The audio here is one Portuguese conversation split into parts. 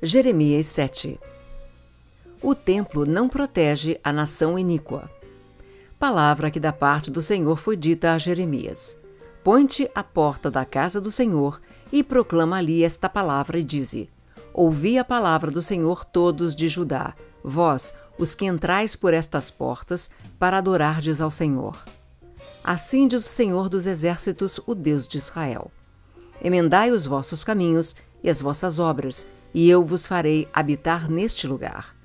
Jeremias 7 O templo não protege a nação iníqua. Palavra que da parte do Senhor foi dita a Jeremias: Põe-te à porta da casa do Senhor e proclama ali esta palavra e dize: Ouvi a palavra do Senhor todos de Judá, vós, os que entrais por estas portas, para adorardes ao Senhor. Assim diz o Senhor dos exércitos, o Deus de Israel: Emendai os vossos caminhos e as vossas obras, e eu vos farei habitar neste lugar.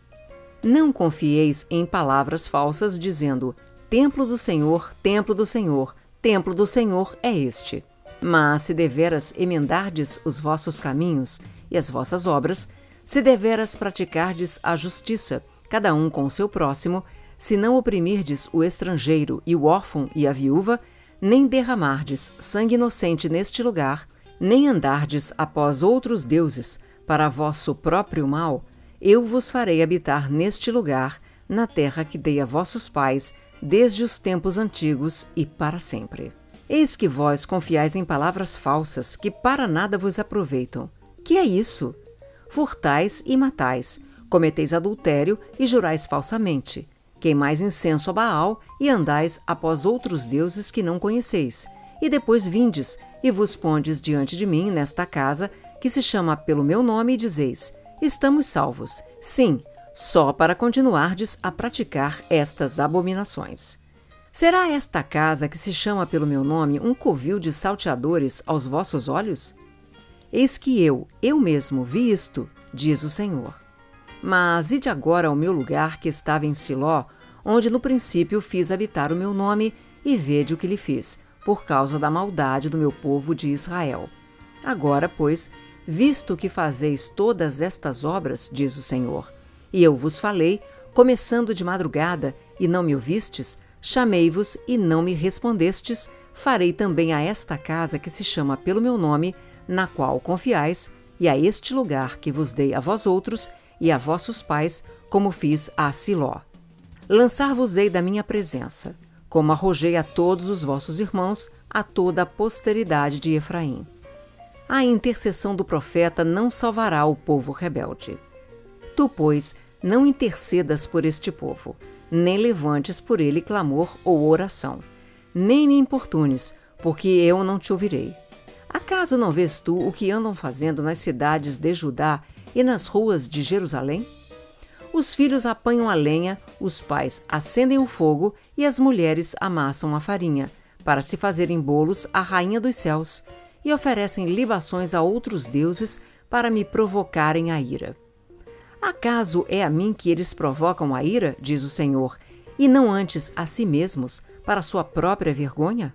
Não confieis em palavras falsas, dizendo: Templo do Senhor, templo do Senhor, templo do Senhor é este. Mas se deveras emendardes os vossos caminhos e as vossas obras, se deveras praticardes a justiça, cada um com o seu próximo, se não oprimirdes o estrangeiro e o órfão e a viúva, nem derramardes sangue inocente neste lugar, nem andardes após outros deuses, para vosso próprio mal, eu vos farei habitar neste lugar, na terra que dei a vossos pais, desde os tempos antigos e para sempre. Eis que vós confiais em palavras falsas, que para nada vos aproveitam. Que é isso? Furtais e matais, cometeis adultério e jurais falsamente. Queimais incenso a Baal e andais após outros deuses que não conheceis. E depois vindes e vos pondes diante de mim nesta casa que se chama pelo meu nome, e dizeis: Estamos salvos. Sim, só para continuardes a praticar estas abominações. Será esta casa que se chama pelo meu nome um covil de salteadores aos vossos olhos? Eis que eu, eu mesmo, vi isto, diz o Senhor. Mas ide agora ao meu lugar que estava em Siló, onde no princípio fiz habitar o meu nome, e vede o que lhe fiz, por causa da maldade do meu povo de Israel. Agora, pois, visto que fazeis todas estas obras, diz o Senhor, e eu vos falei, começando de madrugada, e não me ouvistes, chamei-vos e não me respondestes, farei também a esta casa que se chama pelo meu nome, na qual confiais, e a este lugar que vos dei a vós outros e a vossos pais, como fiz a Siló. Lançar-vos-ei da minha presença, como arrojei a todos os vossos irmãos, a toda a posteridade de Efraim a intercessão do profeta não salvará o povo rebelde. Tu, pois, não intercedas por este povo, nem levantes por ele clamor ou oração, nem me importunes, porque eu não te ouvirei. Acaso não vês tu o que andam fazendo nas cidades de Judá e nas ruas de Jerusalém? Os filhos apanham a lenha, os pais acendem o fogo e as mulheres amassam a farinha, para se fazerem bolos à rainha dos céus e oferecem libações a outros deuses para me provocarem a ira. Acaso é a mim que eles provocam a ira, diz o Senhor, e não antes a si mesmos, para sua própria vergonha?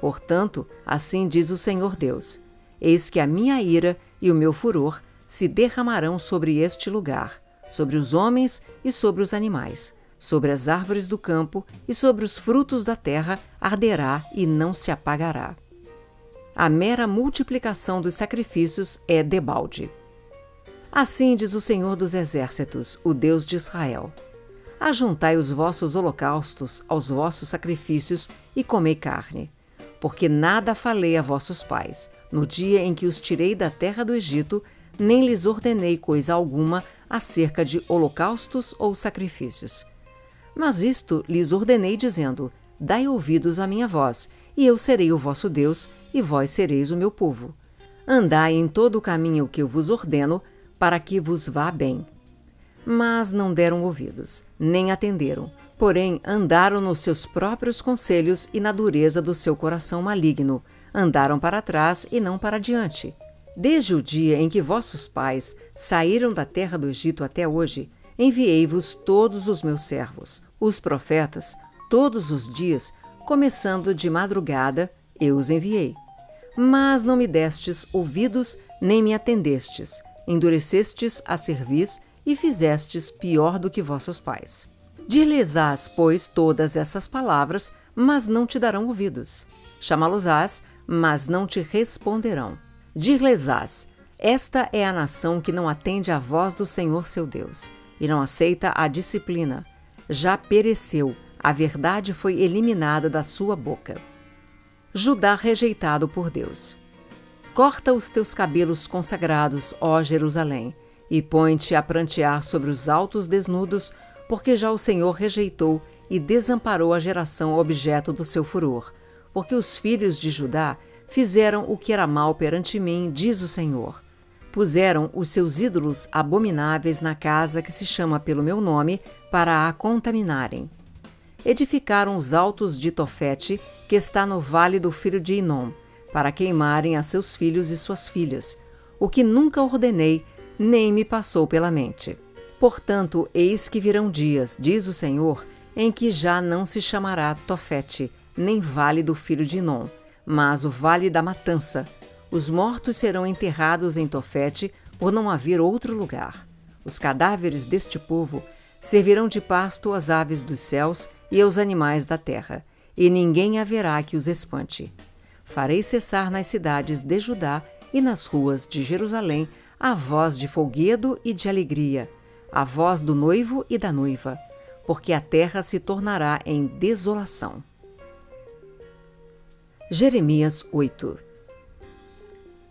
Portanto, assim diz o Senhor Deus: Eis que a minha ira e o meu furor se derramarão sobre este lugar, sobre os homens e sobre os animais, sobre as árvores do campo e sobre os frutos da terra arderá e não se apagará a mera multiplicação dos sacrifícios é debalde. Assim diz o Senhor dos Exércitos, o Deus de Israel: Ajuntai os vossos holocaustos aos vossos sacrifícios e comei carne. Porque nada falei a vossos pais, no dia em que os tirei da terra do Egito, nem lhes ordenei coisa alguma acerca de holocaustos ou sacrifícios. Mas isto lhes ordenei, dizendo: Dai ouvidos à minha voz, e eu serei o vosso Deus, e vós sereis o meu povo. Andai em todo o caminho que eu vos ordeno, para que vos vá bem. Mas não deram ouvidos, nem atenderam, porém andaram nos seus próprios conselhos e na dureza do seu coração maligno, andaram para trás e não para diante. Desde o dia em que vossos pais saíram da terra do Egito até hoje, enviei-vos todos os meus servos, os profetas, todos os dias, começando de madrugada, eu os enviei. Mas não me destes ouvidos, nem me atendestes, endurecestes a cerviz e fizestes pior do que vossos pais. Dir-lhes-ás, pois, todas essas palavras, mas não te darão ouvidos. Chamá-los-ás, mas não te responderão. Dir-lhes-ás, esta é a nação que não atende à voz do Senhor seu Deus, e não aceita a disciplina. Já pereceu, a verdade foi eliminada da sua boca. Judá rejeitado por Deus. Corta os teus cabelos consagrados, ó Jerusalém, e põe-te a prantear sobre os altos desnudos, porque já o Senhor rejeitou e desamparou a geração objeto do seu furor, porque os filhos de Judá fizeram o que era mal perante mim, diz o Senhor. Puseram os seus ídolos abomináveis na casa que se chama pelo meu nome, para a contaminarem. Edificaram os altos de Tofete, que está no vale do filho de Inom, para queimarem a seus filhos e suas filhas, o que nunca ordenei, nem me passou pela mente. Portanto, eis que virão dias, diz o Senhor, em que já não se chamará Tofete, nem vale do filho de Inom, mas o vale da matança. Os mortos serão enterrados em Tofete, por não haver outro lugar. Os cadáveres deste povo servirão de pasto às aves dos céus e aos animais da terra, e ninguém haverá que os espante. Farei cessar nas cidades de Judá e nas ruas de Jerusalém a voz de folguedo e de alegria, a voz do noivo e da noiva, porque a terra se tornará em desolação. Jeremias 8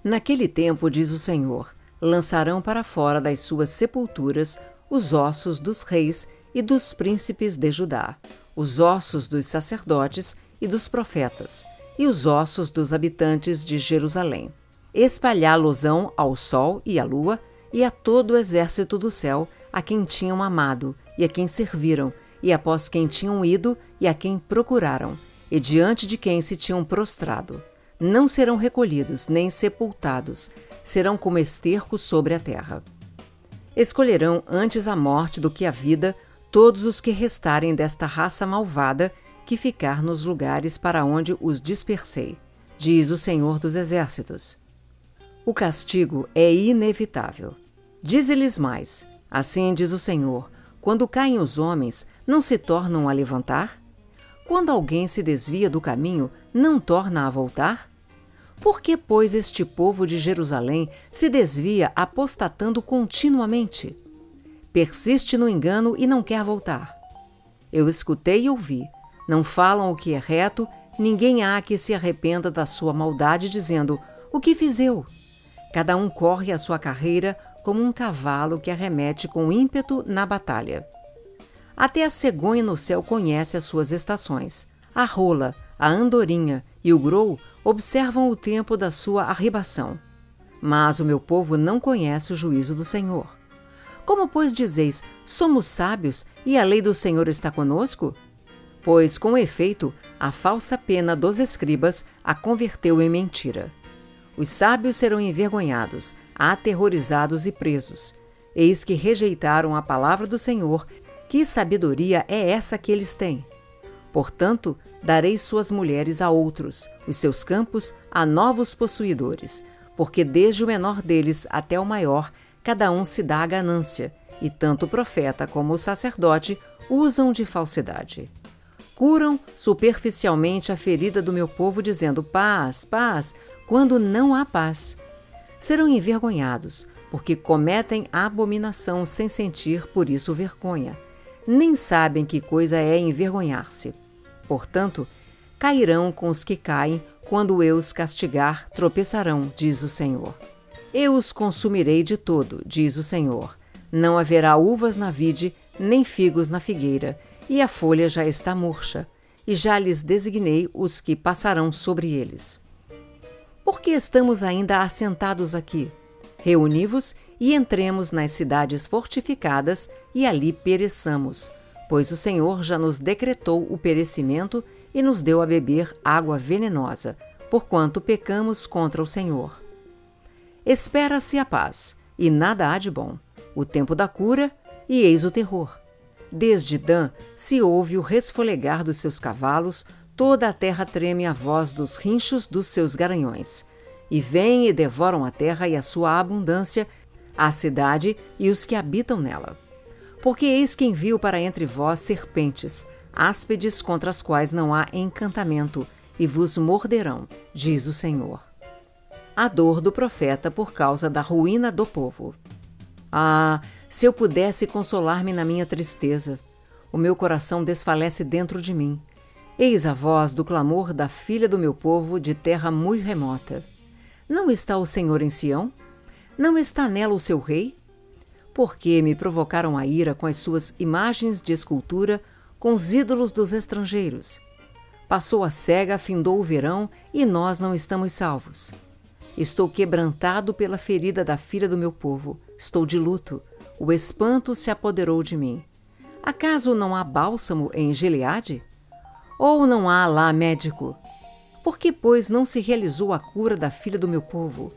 Naquele tempo, diz o Senhor, lançarão para fora das suas sepulturas os ossos dos reis e dos príncipes de Judá, os ossos dos sacerdotes e dos profetas, e os ossos dos habitantes de Jerusalém. Espalhá-losão ao sol e à lua, e a todo o exército do céu, a quem tinham amado, e a quem serviram, e após quem tinham ido, e a quem procuraram, e diante de quem se tinham prostrado. Não serão recolhidos, nem sepultados, serão como esterco sobre a terra. Escolherão antes a morte do que a vida todos os que restarem desta raça malvada que ficar nos lugares para onde os dispersei, diz o Senhor dos Exércitos. O castigo é inevitável. Dize-lhes mais: Assim diz o Senhor: quando caem os homens, não se tornam a levantar? Quando alguém se desvia do caminho, não torna a voltar? Por que, pois, este povo de Jerusalém se desvia apostatando continuamente? Persiste no engano e não quer voltar. Eu escutei e ouvi. Não falam o que é reto, ninguém há que se arrependa da sua maldade, dizendo: O que fiz eu? Cada um corre a sua carreira como um cavalo que arremete com ímpeto na batalha. Até a cegonha no céu conhece as suas estações. A rola, a andorinha e o grou observam o tempo da sua arribação. Mas o meu povo não conhece o juízo do Senhor. Como, pois, dizeis, somos sábios e a lei do Senhor está conosco? Pois, com efeito, a falsa pena dos escribas a converteu em mentira. Os sábios serão envergonhados, aterrorizados e presos. Eis que rejeitaram a palavra do Senhor. Que sabedoria é essa que eles têm? Portanto, darei suas mulheres a outros, os seus campos a novos possuidores, porque desde o menor deles até o maior cada um se dá a ganância, e tanto o profeta como o sacerdote usam de falsidade. Curam superficialmente a ferida do meu povo, dizendo paz, paz, quando não há paz. Serão envergonhados, porque cometem abominação sem sentir por isso vergonha. Nem sabem que coisa é envergonhar-se. Portanto, cairão com os que caem, quando eu os castigar, tropeçarão, diz o Senhor. Eu os consumirei de todo, diz o Senhor. Não haverá uvas na vide, nem figos na figueira, e a folha já está murcha, e já lhes designei os que passarão sobre eles. Por que estamos ainda assentados aqui? Reuni-vos e entremos nas cidades fortificadas e ali pereçamos, pois o Senhor já nos decretou o perecimento e nos deu a beber água venenosa, porquanto pecamos contra o Senhor. Espera-se a paz, e nada há de bom. O tempo da cura, e eis o terror. Desde Dan se ouve o resfolegar dos seus cavalos, toda a terra treme a voz dos rinchos dos seus garanhões. E vêm e devoram a terra e a sua abundância, a cidade e os que habitam nela. Porque eis que envio para entre vós serpentes, áspedes contra as quais não há encantamento, e vos morderão, diz o Senhor a dor do profeta por causa da ruína do povo. Ah, se eu pudesse consolar-me na minha tristeza! O meu coração desfalece dentro de mim. Eis a voz do clamor da filha do meu povo de terra muito remota. Não está o Senhor em Sião? Não está nela o seu rei? Porque me provocaram a ira com as suas imagens de escultura, com os ídolos dos estrangeiros. Passou a cega, findou o verão e nós não estamos salvos. Estou quebrantado pela ferida da filha do meu povo. Estou de luto. O espanto se apoderou de mim. Acaso não há bálsamo em Gileade? Ou não há lá médico? Por que, pois, não se realizou a cura da filha do meu povo?